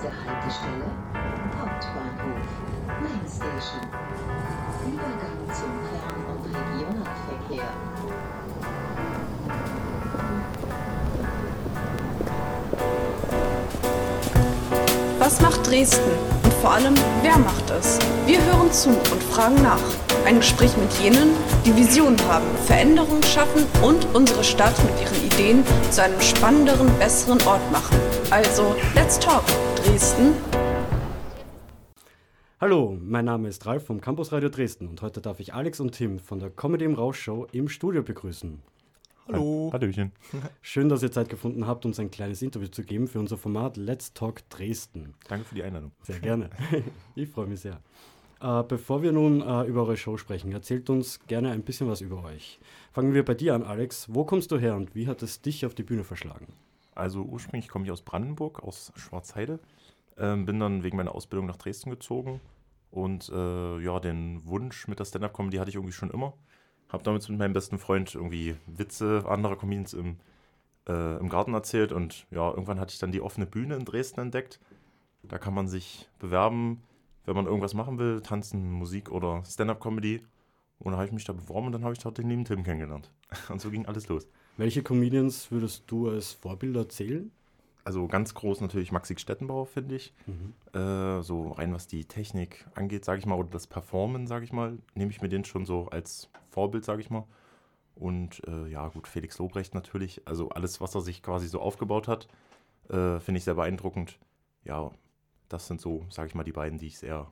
Nächste Haltestelle Hauptbahnhof Main Station. Übergang zum Fern- und Regionalverkehr. Was macht Dresden? Und vor allem, wer macht es? Wir hören zu und fragen nach. Ein Gespräch mit jenen, die Visionen haben, Veränderungen schaffen und unsere Stadt mit ihren Ideen zu einem spannenderen, besseren Ort machen. Also, let's talk, Dresden. Hallo, mein Name ist Ralf vom Campus Radio Dresden und heute darf ich Alex und Tim von der Comedy im Rausch Show im Studio begrüßen. Hallo. Hallöchen. Schön, dass ihr Zeit gefunden habt, uns ein kleines Interview zu geben für unser Format Let's Talk Dresden. Danke für die Einladung. Sehr gerne. ich freue mich sehr. Äh, bevor wir nun äh, über eure Show sprechen, erzählt uns gerne ein bisschen was über euch. Fangen wir bei dir an, Alex. Wo kommst du her und wie hat es dich auf die Bühne verschlagen? Also ursprünglich komme ich aus Brandenburg, aus Schwarzheide. Ähm, bin dann wegen meiner Ausbildung nach Dresden gezogen. Und äh, ja, den Wunsch mit der Stand-Up-Comedy hatte ich irgendwie schon immer. Habe damals mit meinem besten Freund irgendwie Witze anderer Comedians im, äh, im Garten erzählt. Und ja, irgendwann hatte ich dann die offene Bühne in Dresden entdeckt. Da kann man sich bewerben, wenn man irgendwas machen will, tanzen, Musik oder Stand-Up-Comedy. Und da habe ich mich da beworben und dann habe ich dort den lieben Tim kennengelernt. Und so ging alles los. Welche Comedians würdest du als Vorbilder zählen? Also ganz groß natürlich Maxi Stettenbauer, finde ich. Äh, so rein was die Technik angeht, sage ich mal, oder das Performen, sage ich mal, nehme ich mir den schon so als Vorbild, sage ich mal. Und äh, ja, gut, Felix Lobrecht natürlich. Also alles, was er sich quasi so aufgebaut hat, äh, finde ich sehr beeindruckend. Ja, das sind so, sage ich mal, die beiden, die ich sehr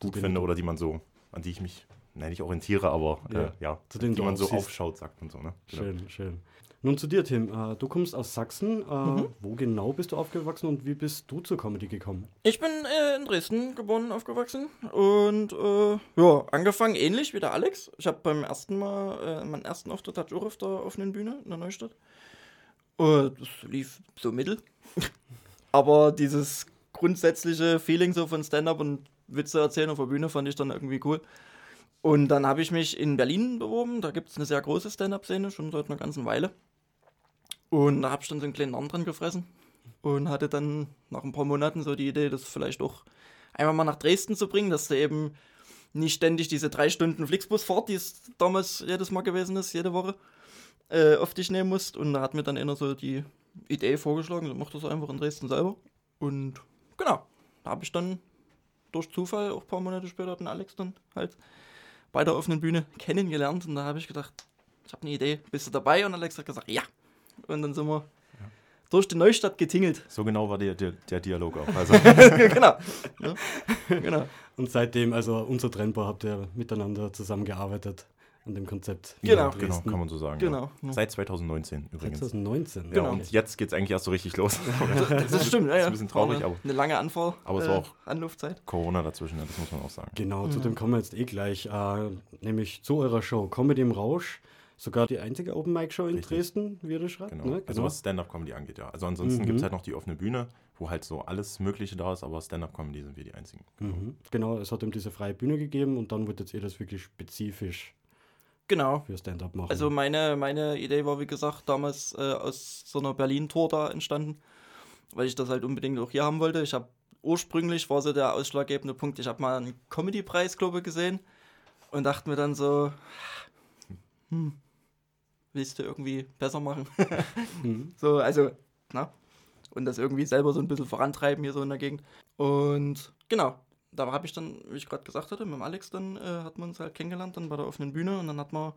gut denen finde oder die man so, an die ich mich, nein, nicht orientiere, aber Ja, äh, ja zu denen man so aufschaut, sagt man so. Ne? Genau. Schön, schön. Nun zu dir, Tim. Äh, du kommst aus Sachsen. Äh, Wo genau bist du aufgewachsen und wie bist du zur Comedy gekommen? Ich bin äh, in Dresden geboren, aufgewachsen und äh, ja, angefangen ähnlich wie der Alex. Ich habe beim ersten Mal, äh, meinen ersten Auftritt hatte ich auch auf der offenen Bühne in der Neustadt. Und das lief so mittel. Aber dieses grundsätzliche Feeling so von Stand-up und Witze erzählen auf der Bühne fand ich dann irgendwie cool. Und dann habe ich mich in Berlin beworben. Da gibt es eine sehr große Stand-up-Szene, schon seit einer ganzen Weile. Und da habe ich dann so einen kleinen Arm dran gefressen und hatte dann nach ein paar Monaten so die Idee, das vielleicht auch einmal mal nach Dresden zu bringen, dass du eben nicht ständig diese drei Stunden Flixbusfahrt, die es damals jedes Mal gewesen ist, jede Woche, äh, auf dich nehmen musst. Und da hat mir dann einer so die Idee vorgeschlagen, so mach das einfach in Dresden selber. Und genau, da habe ich dann durch Zufall auch ein paar Monate später den Alex dann halt bei der offenen Bühne kennengelernt. Und da habe ich gedacht, ich habe eine Idee, bist du dabei? Und Alex hat gesagt, ja. Und dann sind wir durch die Neustadt getingelt. So genau war der, der, der Dialog auch. Also genau. Ja, genau. Und seitdem, also unzertrennbar, habt ihr miteinander zusammengearbeitet an dem Konzept. Genau. Genau, kann man so sagen. Genau. Ja. Seit 2019 übrigens. 2019. Ja, Genau. und jetzt geht es eigentlich erst so richtig los. Das stimmt, ja, ist ja. ein bisschen traurig, eine, aber Eine lange Anfahr Aber es war auch- Anlaufzeit. Corona dazwischen, das muss man auch sagen. Genau, zu dem kommen wir jetzt eh gleich. Äh, nämlich zu eurer Show Comedy im Rausch. Sogar die einzige Open Mic Show in Richtig. Dresden, wie ihr das schreibt. Genau. Ne? Also was Stand-Up-Comedy angeht, ja. Also ansonsten Mhm. gibt es halt noch die offene Bühne, wo halt so alles Mögliche da ist, aber Stand-Up-Comedy sind wir die einzigen. Mhm. Genau, es hat ihm diese freie Bühne gegeben und dann wurde jetzt ihr das wirklich spezifisch Genau. für Stand-up machen. Also meine, meine Idee war, wie gesagt, damals äh, aus so einer Berlin-Tour da entstanden, weil ich das halt unbedingt auch hier haben wollte. Ich habe ursprünglich, war so der ausschlaggebende Punkt, ich habe mal einen Comedy-Preis, glaube ich, gesehen und dachte mir dann so, hm, willst du irgendwie besser machen? Mhm. So, also, na? Und das irgendwie selber so ein bisschen vorantreiben hier so in der Gegend. Und genau, da habe ich dann, wie ich gerade gesagt hatte, mit dem Alex dann, äh, hat man uns halt kennengelernt, dann bei der offenen Bühne und dann hat man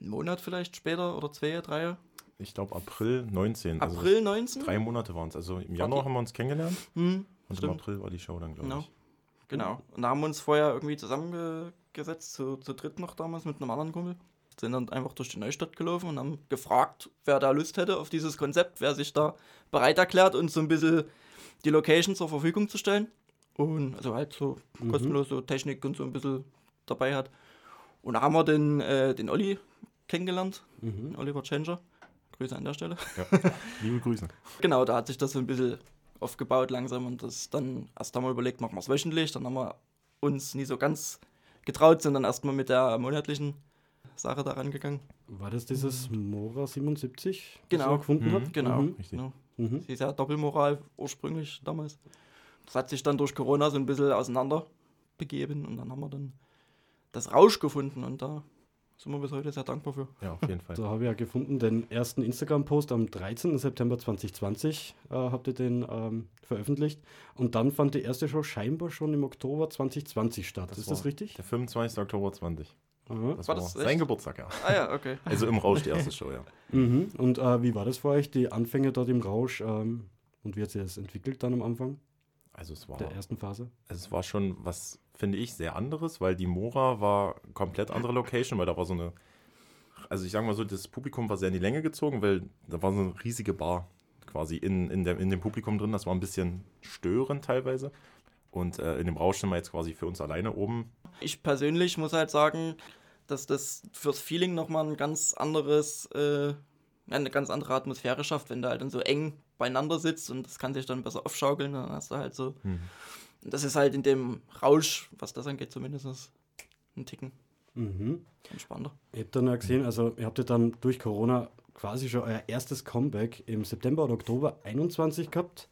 einen Monat vielleicht später oder zwei, drei, Ich glaube April 19. also April 19. Drei Monate waren es. Also im Januar die- haben wir uns kennengelernt Hm, und Stimmt. im April war die Show dann, glaube Genau. ich. genau. Und da haben wir uns vorher irgendwie zusammengesetzt, zu, zu dritt noch damals mit einem anderen Kumpel. Sind dann einfach durch die Neustadt gelaufen und haben gefragt, wer da Lust hätte auf dieses Konzept, wer sich da bereit erklärt, uns so ein bisschen die Location zur Verfügung zu stellen. Und also halt so kostenlose Technik und so ein bisschen dabei hat. Und da haben wir den, äh, den Olli kennengelernt, Mhm. den Oliver Changer. Grüße an der Stelle. Ja. Liebe Grüße. Genau, da hat sich das so ein bisschen aufgebaut langsam und das dann erst einmal überlegt, machen wir es wöchentlich, dann haben wir uns nie so ganz getraut, sind dann erstmal mit der monatlichen Sache da rangegangen. War das dieses Mora 77, das Genau. ihr gefunden Mhm. habt? Genau. Mhm. Richtig. genau. Mhm. Sie ist ja Doppelmoral ursprünglich damals. Das hat sich dann durch Corona so ein bisschen auseinander begeben und dann haben wir dann das Rausch gefunden und da sind wir bis heute sehr dankbar für. Ja, auf jeden Fall. Da habe ich ja gefunden, den ersten Instagram-Post am 13. September 2020 äh, habt ihr den ähm, veröffentlicht. Und dann fand die erste Show scheinbar schon im Oktober 2020 statt. ist das war richtig? Der 25. Oktober 20. Aha. Das War war, das sein echt? Geburtstag, ja. Ah ja, okay. Also im Rausch die erste Show, ja. Mhm. Und äh, wie war das für euch, die Anfänge dort im Rausch? Ähm, und wie hat sich das entwickelt dann am Anfang Also es war, der ersten Phase? also es war schon was, finde ich, sehr anderes, weil die Mora war komplett andere Location, weil da war so eine, also ich sage mal so, das Publikum war sehr in die Länge gezogen, weil da war so eine riesige Bar quasi in, in, der, in dem Publikum drin. Das war ein bisschen störend teilweise. Und äh, in dem Rausch sind wir jetzt quasi für uns alleine oben. Ich persönlich muss halt sagen, dass das fürs Feeling nochmal ein ganz anderes, äh, eine ganz andere Atmosphäre schafft, wenn du halt dann so eng beieinander sitzt und das kann sich dann besser aufschaukeln. Dann hast du halt so. Mhm. Und das ist halt in dem Rausch, was das angeht, zumindest ein Ticken Mhm. entspannter. Ich habe dann ja gesehen, also ihr habt ja dann durch Corona quasi schon euer erstes Comeback im September oder Oktober 21 gehabt.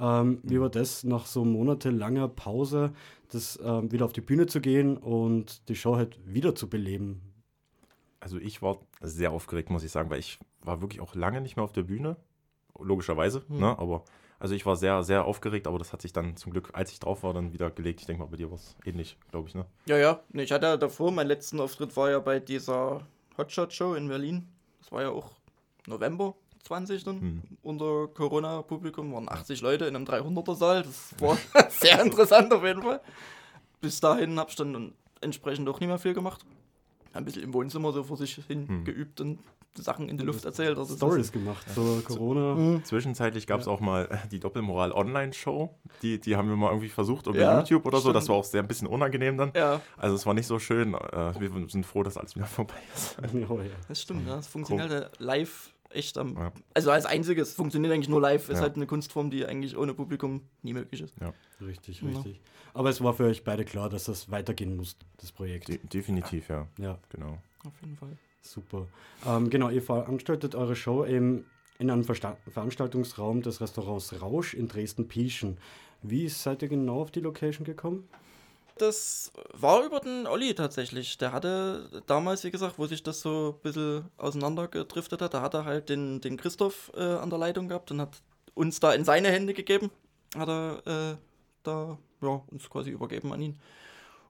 Ähm, wie war das, nach so monatelanger Pause, das ähm, wieder auf die Bühne zu gehen und die Show halt wieder zu beleben? Also ich war sehr aufgeregt, muss ich sagen, weil ich war wirklich auch lange nicht mehr auf der Bühne. Logischerweise, Mhm. ne? Aber also ich war sehr, sehr aufgeregt, aber das hat sich dann zum Glück, als ich drauf war, dann wieder gelegt. Ich denke mal, bei dir war es ähnlich, glaube ich, ne? Ja, ja. Ich hatte ja davor, mein letzten Auftritt war ja bei dieser Hotshot-Show in Berlin. Das war ja auch November 20 dann. Hm. Unter Corona-Publikum waren 80 Leute in einem 300er-Saal. Das war sehr interessant auf jeden Fall. Bis dahin habe ich dann entsprechend auch nicht mehr viel gemacht. Ein bisschen im Wohnzimmer so vor sich hin Hm. geübt und Sachen in die Luft erzählt. Also Stories ist- gemacht, so Corona. Mhm. Zwischenzeitlich gab es auch mal die Doppelmoral Online-Show. Die, die haben wir mal irgendwie versucht, über Ja, YouTube oder so. Das stimmt. war auch sehr ein bisschen unangenehm dann. Ja, Also es war nicht so schön. Äh, wir sind froh, dass alles wieder vorbei ist. Oh, ja. das stimmt. Ja. Das funktioniert halt live echt am. Ja. Also als einziges funktioniert eigentlich nur live. Ist Ja. halt eine Kunstform, die eigentlich ohne Publikum nie möglich ist. Richtig, Ja. richtig. Aber es war für euch beide klar, dass das weitergehen muss, das Projekt. De definitiv, ja. Ja, Genau. Auf jeden Fall. Super. Ähm, genau, ihr veranstaltet eure Show eben in einem Versta Veranstaltungsraum des Restaurants Rausch in Dresden-Pieschen. Wie seid ihr genau auf die Location gekommen? Das war über den Olli tatsächlich. Der hatte damals, wie gesagt, wo sich das so ein bisschen auseinandergedriftet hat, da hat er halt den, den Christoph äh, an der Leitung gehabt und hat uns da in seine Hände gegeben. Hat er äh, da ja, uns quasi übergeben an ihn.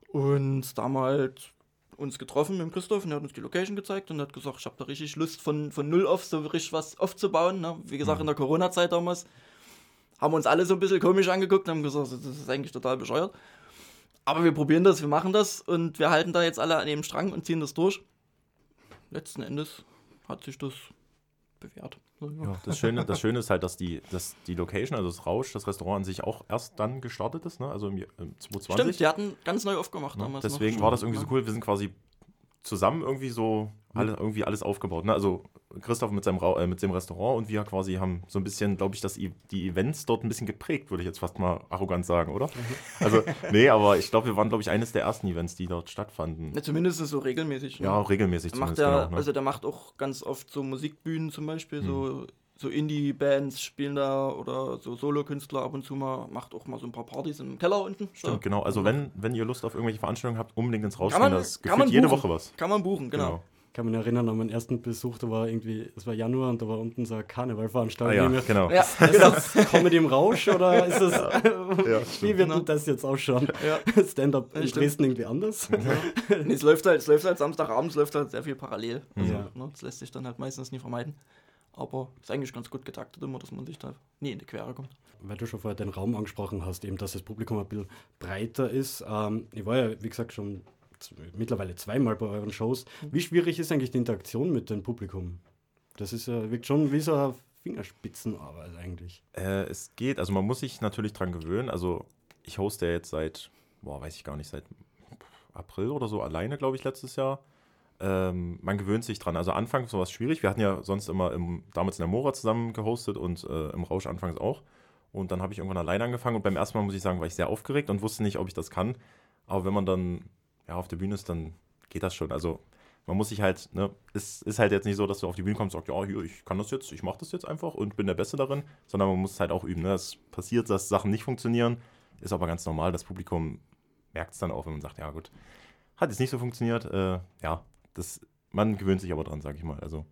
Und damals uns getroffen mit dem Christoph und er hat uns die Location gezeigt und hat gesagt, ich habe da richtig Lust von, von null auf so richtig was aufzubauen. Ne? Wie gesagt, in der Corona-Zeit damals haben wir uns alle so ein bisschen komisch angeguckt und haben gesagt, das ist eigentlich total bescheuert. Aber wir probieren das, wir machen das und wir halten da jetzt alle an dem Strang und ziehen das durch. Letzten Endes hat sich das bewährt. Ja. Das, Schöne, das Schöne ist halt, dass die, dass die Location, also das Rausch, das Restaurant an sich auch erst dann gestartet ist, ne? also im, im 2020. Stimmt, die hatten ganz neu aufgemacht Ne? damals. Deswegen war das irgendwie so cool. Wir sind quasi zusammen irgendwie so alle, irgendwie alles aufgebaut. Ne? Also Christoph mit seinem, äh, mit dem Restaurant und wir quasi haben so ein bisschen, glaube ich, das, E- die Events dort ein bisschen geprägt, würde ich jetzt fast mal arrogant sagen, oder? Also, nee, aber ich glaube, wir waren, glaube ich, eines der ersten Events, die dort stattfanden. Ja, zumindest so regelmäßig. ne? Ja, regelmäßig Der macht zumindest. ja, genau, ne? also der macht auch ganz oft so Musikbühnen zum Beispiel, Mhm. so, so Indie-Bands spielen da oder so Solo-Künstler ab und zu mal, macht auch mal so ein paar Partys im Keller unten. So. Stimmt, genau. Also wenn, wenn ihr Lust auf irgendwelche Veranstaltungen habt, unbedingt ins man, Das kann man gefühlt jede buchen. Woche was. Kann man buchen, genau. Ich kann mich erinnern an meinen ersten Besuch, da war irgendwie, es war Januar und da war unten so eine Karnevalveranstaltung. Ah ja, Ich genau. Ja, Ist genau. das Comedy im Rausch oder ist das, wie stimmt. wird Genau. das jetzt ausschauen? Ja. Stand-up Ja, in stimmt. Dresden irgendwie anders? Nee, es läuft halt, es läuft halt Samstagabends, es läuft halt sehr viel parallel. Also, Ja. ne, das lässt sich dann halt meistens nie vermeiden. Aber ist eigentlich ganz gut getaktet immer, dass man sich da nie in die Quere kommt. Weil du schon vorher den Raum angesprochen hast, eben, dass das Publikum ein bisschen breiter ist. Ähm, ich war ja, wie gesagt, schon mittlerweile zweimal bei euren Shows. Wie schwierig ist eigentlich die Interaktion mit dem Publikum? Das ist ja wirkt schon wie so eine Fingerspitzenarbeit eigentlich. Äh, es geht, also man muss sich natürlich dran gewöhnen. Also ich hoste ja jetzt seit, boah, weiß ich gar nicht, seit April oder so alleine, glaube ich, letztes Jahr. Ähm, man gewöhnt sich dran. Also anfangs war es schwierig. Wir hatten ja sonst immer im, damals in der Mora zusammen gehostet und äh, im Rausch anfangs auch. Und dann habe ich irgendwann alleine angefangen und beim ersten Mal, muss ich sagen, war ich sehr aufgeregt und wusste nicht, ob ich das kann. Aber wenn man dann ja, auf der Bühne ist, dann geht das schon. Also man muss sich halt, ne, es ist halt jetzt nicht so, dass du auf die Bühne kommst und sagst, ja, hier, ich kann das jetzt, ich mache das jetzt einfach und bin der Beste darin, sondern man muss es halt auch üben. Ne? Es passiert, dass Sachen nicht funktionieren, ist aber ganz normal. Das Publikum merkt es dann auch, wenn man sagt, ja gut, hat jetzt nicht so funktioniert. Äh, ja, das, man gewöhnt sich aber dran, sage ich mal. Also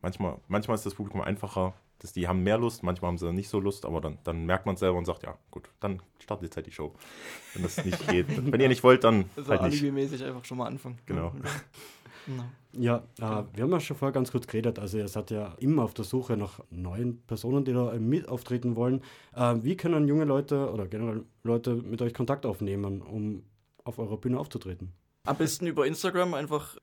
manchmal, manchmal ist das Publikum einfacher, dass die haben mehr Lust, manchmal haben sie nicht so Lust, aber dann, dann merkt man es selber und sagt, ja gut, dann startet jetzt halt die Show. Wenn das nicht geht. wenn ihr nicht wollt, dann Also halt alibimäßig einfach schon mal anfangen. Genau. Ja. Ja, äh, wir haben ja schon vorher ganz kurz geredet. Also, ihr seid ja immer auf der Suche nach neuen Personen, die da mit auftreten wollen. Äh, wie können junge Leute oder generell Leute mit euch Kontakt aufnehmen, um auf eurer Bühne aufzutreten? Am besten über Instagram einfach,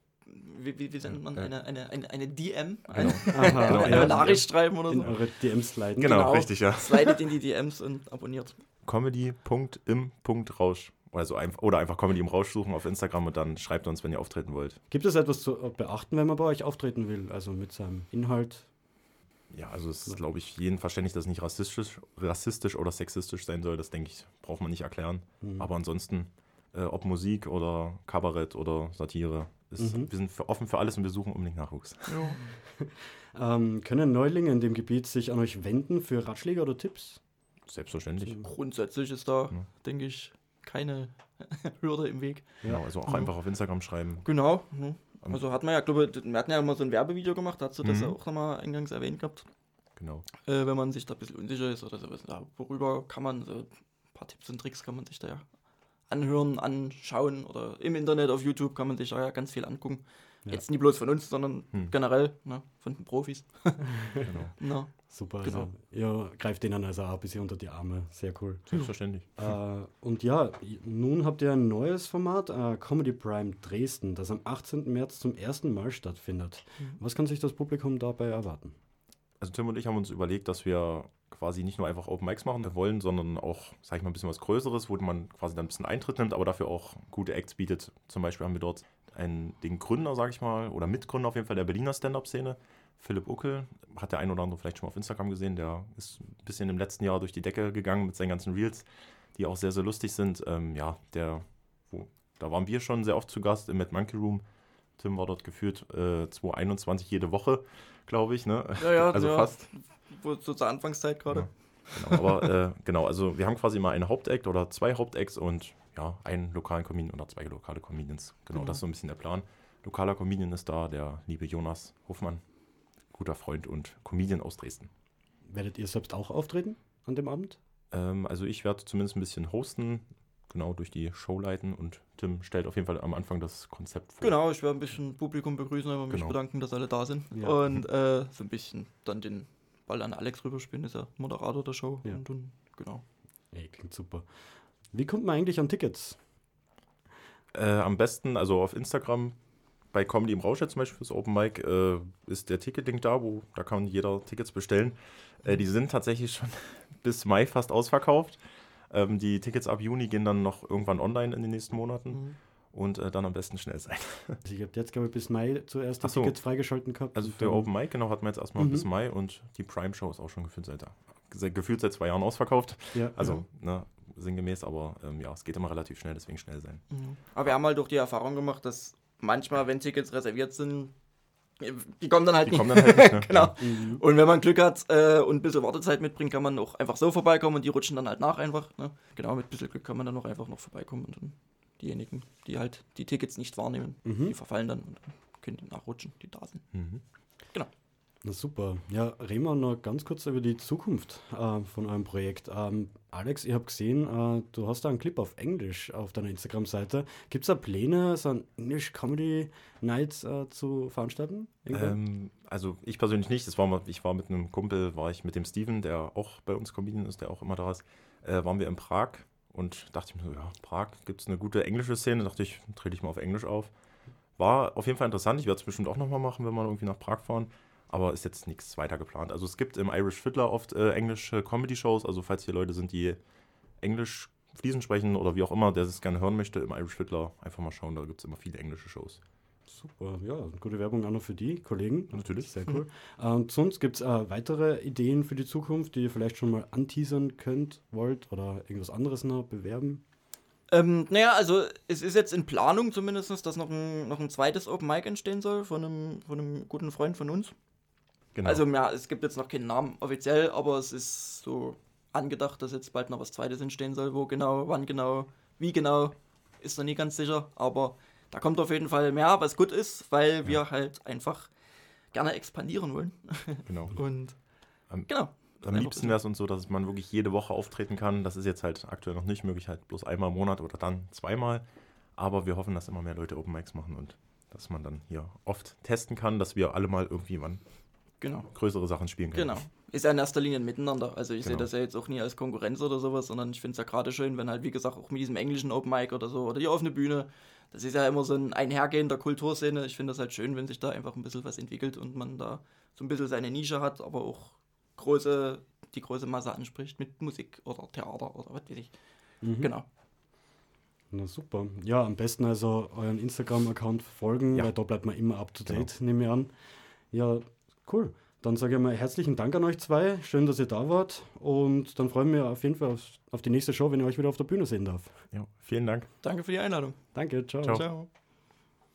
wie, wie, wie nennt man, Ja. eine, eine, eine, eine DM, Genau. eine, Aha, eine ja, Nachricht schreiben oder in so. eure DMs sliden. Genau, Genau. richtig, ja. Slidet in die DMs und abonniert. Comedy.im.rausch. Also einfach, oder einfach Comedy im Rausch suchen auf Instagram und dann schreibt uns, wenn ihr auftreten wollt. Gibt es etwas zu beachten, wenn man bei euch auftreten will? Also mit seinem Inhalt? Ja, also es ist, glaube ich, jedem verständlich, dass es nicht rassistisch, rassistisch oder sexistisch sein soll. Das, denke ich, braucht man nicht erklären. Mhm. Aber ansonsten, äh, ob Musik oder Kabarett oder Satire, ist, Mhm. wir sind für, offen für alles und wir suchen unbedingt Nachwuchs. Ähm, können Neulinge in dem Gebiet sich an euch wenden für Ratschläge oder Tipps? Selbstverständlich. Grundsätzlich ist da, Ja. denke ich, keine Hürde im Weg. Genau, also auch Mhm. einfach auf Instagram schreiben. Genau. Ähm, Also hat man ja, glaube ich, wir hatten ja mal so ein Werbevideo gemacht, da hast du das Mhm. ja auch nochmal eingangs erwähnt gehabt. Genau. Äh, wenn man sich da ein bisschen unsicher ist oder sowas, ja, worüber kann man, so ein paar Tipps und Tricks kann man sich da ja anhören, anschauen oder im Internet auf YouTube kann man sich da ja ganz viel angucken. Ja. Jetzt nicht bloß von uns, sondern Hm. generell ne, von den Profis. genau. Na, Super, Genau. also ihr greift denen also auch ein bisschen unter die Arme. Sehr cool. Selbstverständlich. äh, und ja, nun habt ihr ein neues Format, äh, Comedy Prime Dresden, das am 18. März zum ersten Mal stattfindet. Mhm. Was kann sich das Publikum dabei erwarten? Also Tim und ich haben uns überlegt, dass wir quasi nicht nur einfach Open Mics machen wollen, sondern auch, sag ich mal, ein bisschen was Größeres, wo man quasi dann ein bisschen Eintritt nimmt, aber dafür auch gute Acts bietet. Zum Beispiel haben wir dort einen, den Gründer, sag ich mal, oder Mitgründer auf jeden Fall der Berliner Stand-Up-Szene, Philipp Uckel, hat der ein oder andere vielleicht schon mal auf Instagram gesehen, der ist ein bisschen im letzten Jahr durch die Decke gegangen mit seinen ganzen Reels, die auch sehr, sehr lustig sind. Ähm, ja, der, wo, da waren wir schon sehr oft zu Gast im Mad Monkey Room. Tim war dort geführt äh, 2021 jede Woche, glaube ich, ne? ja, ja, also ja, fast. So zur Anfangszeit gerade. Ja. Genau, aber äh, genau, also wir haben quasi mal einen Hauptact oder zwei Hauptacts und ja, einen lokalen Comedian oder zwei lokale Comedians. Genau, Genau. das ist so ein bisschen der Plan. Lokaler Comedian ist da, der liebe Jonas Hofmann, guter Freund und Comedian aus Dresden. Werdet ihr selbst auch auftreten an dem Abend? Ähm, also ich werde zumindest ein bisschen hosten, genau durch die Show leiten und Tim stellt auf jeden Fall am Anfang das Konzept vor. Genau, ich werde ein bisschen Publikum begrüßen, aber mich Genau. bedanken, dass alle da sind. Ja. Und äh, so ein bisschen dann den Ball an Alex rüberspielen, ist ja Moderator der Show. Ja. Und dann, genau. Ey, klingt super. Wie kommt man eigentlich an Tickets? Äh, am besten, also auf Instagram, bei Comedy im Rausch jetzt zum Beispiel fürs Open Mic, äh, ist der Ticketlink da, wo da kann jeder Tickets bestellen. Äh, die sind tatsächlich schon bis Mai fast ausverkauft. Ähm, die Tickets ab Juni gehen dann noch irgendwann online in den nächsten Monaten Mhm. und äh, dann am besten schnell sein. Also ich habe jetzt, glaube ich, bis Mai zuerst die so. Tickets freigeschalten gehabt. Also dann- Open Mic, genau, hatten wir jetzt erstmal Mhm. bis Mai und die Prime Show ist auch schon gefühlt seit, gefühlt seit zwei Jahren ausverkauft. Ja, Also, ne, sinngemäß, aber ähm, ja, es geht immer relativ schnell, deswegen schnell sein. Mhm. Aber wir haben halt auch die Erfahrung gemacht, dass manchmal, wenn Tickets reserviert sind, die kommen dann halt Die nicht. kommen dann halt nicht, ne? genau. Mhm. Und wenn man Glück hat äh, und ein bisschen Wartezeit mitbringt, kann man auch einfach so vorbeikommen und die rutschen dann halt nach einfach. Ne? Genau, mit ein bisschen Glück kann man dann auch einfach noch vorbeikommen und dann diejenigen, die halt die Tickets nicht wahrnehmen, Mhm. die verfallen dann und können die nachrutschen, die da sind. Mhm. Na super. Ja, reden wir noch ganz kurz über die Zukunft äh, von eurem Projekt. Ähm, Alex, ich habe gesehen, äh, du hast da einen Clip auf Englisch auf deiner Instagram-Seite. Gibt es da Pläne, so ein English Comedy Night äh, zu veranstalten? Ähm, also ich persönlich nicht. Das war mal, ich war mit einem Kumpel, war ich mit dem Steven, der auch bei uns Comedian ist, der auch immer da ist, äh, waren wir in Prag und dachte ich mir so, ja, Prag gibt es eine gute englische Szene. Dachte ich, trete ich mal auf Englisch auf. War auf jeden Fall interessant. Ich werde es bestimmt auch nochmal machen, wenn wir irgendwie nach Prag fahren. Aber ist jetzt nichts weiter geplant. Also es gibt im Irish Fiddler oft äh, englische Comedy-Shows. Also falls hier Leute sind, die Englisch fließend sprechen oder wie auch immer, der es gerne hören möchte, im Irish Fiddler einfach mal schauen. Da gibt es immer viele englische Shows. Super, ja, gute Werbung auch noch für die Kollegen. Natürlich. Sehr cool. Äh, Und sonst gibt es äh, weitere Ideen für die Zukunft, die ihr vielleicht schon mal anteasern könnt, wollt oder irgendwas anderes noch bewerben? Ähm, naja, also es ist jetzt in Planung zumindest, dass noch ein, noch ein zweites Open Mic entstehen soll von einem, von einem guten Freund von uns. Genau. Also ja, es gibt jetzt noch keinen Namen offiziell, aber es ist so angedacht, dass jetzt bald noch was zweites entstehen soll. Wo genau, wann genau, wie genau, ist noch nie ganz sicher. Aber da kommt auf jeden Fall mehr, was gut ist, weil wir halt einfach gerne expandieren wollen. genau. Und Am- genau. Am liebsten wäre es uns so, dass man wirklich jede Woche auftreten kann. Das ist jetzt halt aktuell noch nicht möglich, halt bloß einmal im Monat oder dann zweimal. Aber wir hoffen, dass immer mehr Leute Open Mics machen und dass man dann hier oft testen kann, dass wir alle mal irgendwie wann Genau. größere Sachen spielen können. Genau. Ist ja in erster Linie ein Miteinander. Also ich sehe Genau. das ja jetzt auch nie als Konkurrenz oder sowas, sondern ich finde es ja gerade schön, wenn halt, wie gesagt, auch mit diesem englischen Open Mic oder so oder die offene Bühne, das ist ja immer so ein Einhergehen der Kulturszene. Ich finde das halt schön, wenn sich da einfach ein bisschen was entwickelt und man da so ein bisschen seine Nische hat, aber auch große, die große Masse anspricht mit Musik oder Theater oder was weiß ich. Mhm. Genau. Na super. Ja, am besten also euren Instagram-Account folgen, Ja. weil da bleibt man immer up to Genau. date, nehme ich an. Ja, cool. Dann sage ich mal herzlichen Dank an euch zwei. Schön, dass ihr da wart. Und dann freuen wir auf jeden Fall auf, auf die nächste Show, wenn ich euch wieder auf der Bühne sehen darf. Ja, vielen Dank. Danke für die Einladung. Danke, ciao. Ciao. Ciao.